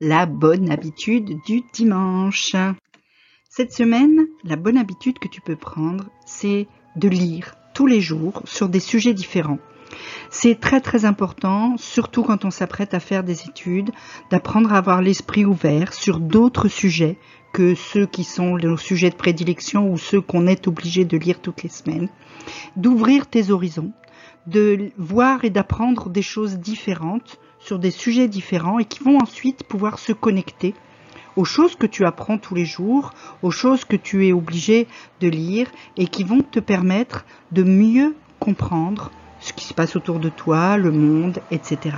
la bonne habitude du dimanche. Cette semaine, la bonne habitude que tu peux prendre, c'est de lire tous les jours sur des sujets différents. C'est très très important, surtout quand on s'apprête à faire des études, d'apprendre à avoir l'esprit ouvert sur d'autres sujets que ceux qui sont nos sujets de prédilection ou ceux qu'on est obligé de lire toutes les semaines, d'ouvrir tes horizons, de voir et d'apprendre des choses différentes sur des sujets différents et qui vont ensuite pouvoir se connecter aux choses que tu apprends tous les jours, aux choses que tu es obligé de lire et qui vont te permettre de mieux comprendre ce qui se passe autour de toi, le monde, etc.